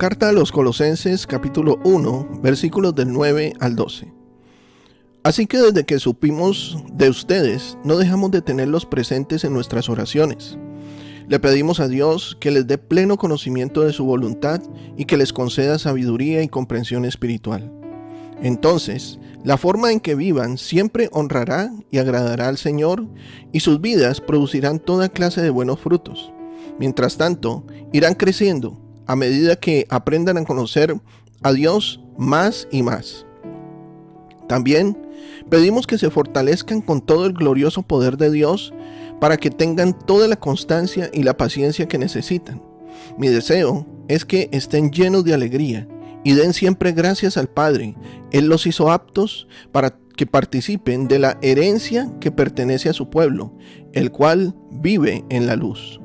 Carta a los Colosenses capítulo 1 versículos del 9 al 12. Así que desde que supimos de ustedes, no dejamos de tenerlos presentes en nuestras oraciones. Le pedimos a Dios que les dé pleno conocimiento de su voluntad y que les conceda sabiduría y comprensión espiritual. Entonces, la forma en que vivan siempre honrará y agradará al Señor y sus vidas producirán toda clase de buenos frutos. Mientras tanto, irán creciendo a medida que aprendan a conocer a Dios más y más. También pedimos que se fortalezcan con todo el glorioso poder de Dios para que tengan toda la constancia y la paciencia que necesitan. Mi deseo es que estén llenos de alegría y den siempre gracias al Padre. Él los hizo aptos para que participen de la herencia que pertenece a su pueblo, el cual vive en la luz.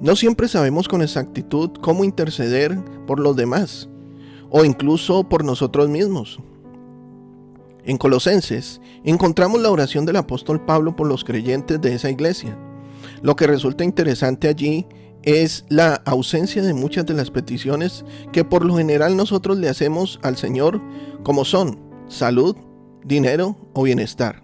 No siempre sabemos con exactitud cómo interceder por los demás o incluso por nosotros mismos. En Colosenses encontramos la oración del apóstol Pablo por los creyentes de esa iglesia. Lo que resulta interesante allí es la ausencia de muchas de las peticiones que por lo general nosotros le hacemos al Señor como son salud, dinero o bienestar.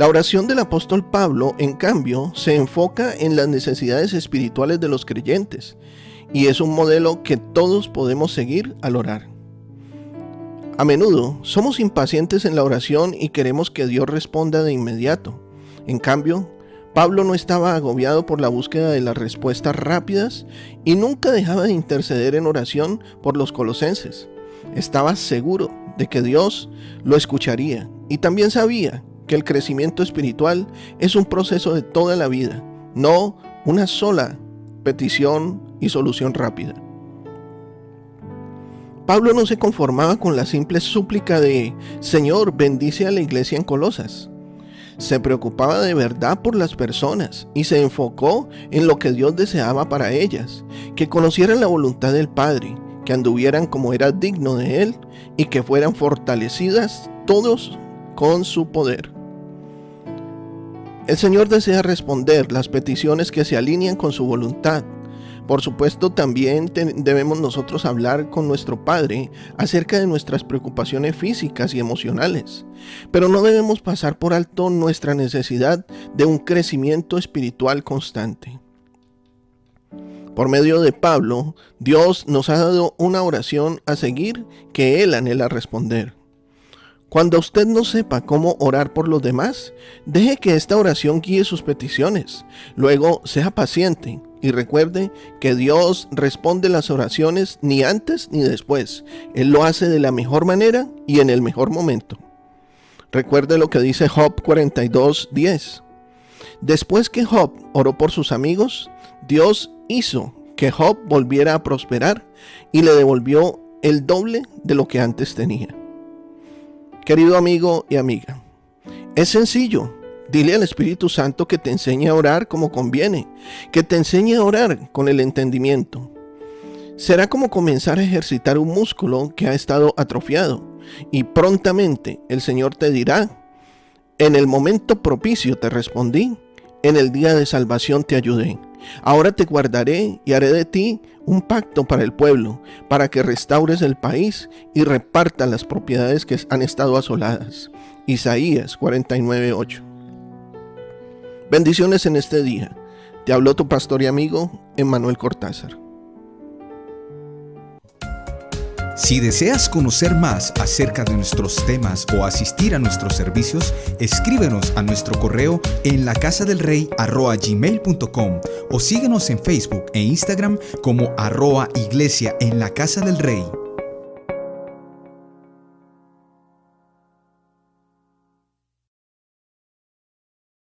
La oración del apóstol Pablo, en cambio, se enfoca en las necesidades espirituales de los creyentes y es un modelo que todos podemos seguir al orar. A menudo somos impacientes en la oración y queremos que Dios responda de inmediato. En cambio, Pablo no estaba agobiado por la búsqueda de las respuestas rápidas y nunca dejaba de interceder en oración por los colosenses. Estaba seguro de que Dios lo escucharía y también sabía que el crecimiento espiritual es un proceso de toda la vida, no una sola petición y solución rápida. Pablo no se conformaba con la simple súplica de Señor, bendice a la iglesia en Colosas. Se preocupaba de verdad por las personas y se enfocó en lo que Dios deseaba para ellas, que conocieran la voluntad del Padre, que anduvieran como era digno de Él y que fueran fortalecidas todos con su poder. El Señor desea responder las peticiones que se alinean con su voluntad. Por supuesto, también debemos nosotros hablar con nuestro Padre acerca de nuestras preocupaciones físicas y emocionales, pero no debemos pasar por alto nuestra necesidad de un crecimiento espiritual constante. Por medio de Pablo, Dios nos ha dado una oración a seguir que Él anhela responder. Cuando usted no sepa cómo orar por los demás, deje que esta oración guíe sus peticiones. Luego, sea paciente y recuerde que Dios responde las oraciones ni antes ni después. Él lo hace de la mejor manera y en el mejor momento. Recuerde lo que dice Job 42:10. Después que Job oró por sus amigos, Dios hizo que Job volviera a prosperar y le devolvió el doble de lo que antes tenía. Querido amigo y amiga, es sencillo. Dile al Espíritu Santo que te enseñe a orar como conviene, que te enseñe a orar con el entendimiento. Será como comenzar a ejercitar un músculo que ha estado atrofiado y prontamente el Señor te dirá, en el momento propicio te respondí, en el día de salvación te ayudé. Ahora te guardaré y haré de ti un pacto para el pueblo, para que restaures el país y repartas las propiedades que han estado asoladas. Isaías 49:8. Bendiciones en este día. Te habló tu pastor y amigo, Emmanuel Cortázar. Si deseas conocer más acerca de nuestros temas o asistir a nuestros servicios, escríbenos a nuestro correo en la del o síguenos en Facebook e Instagram como arroa iglesia en la casa del rey.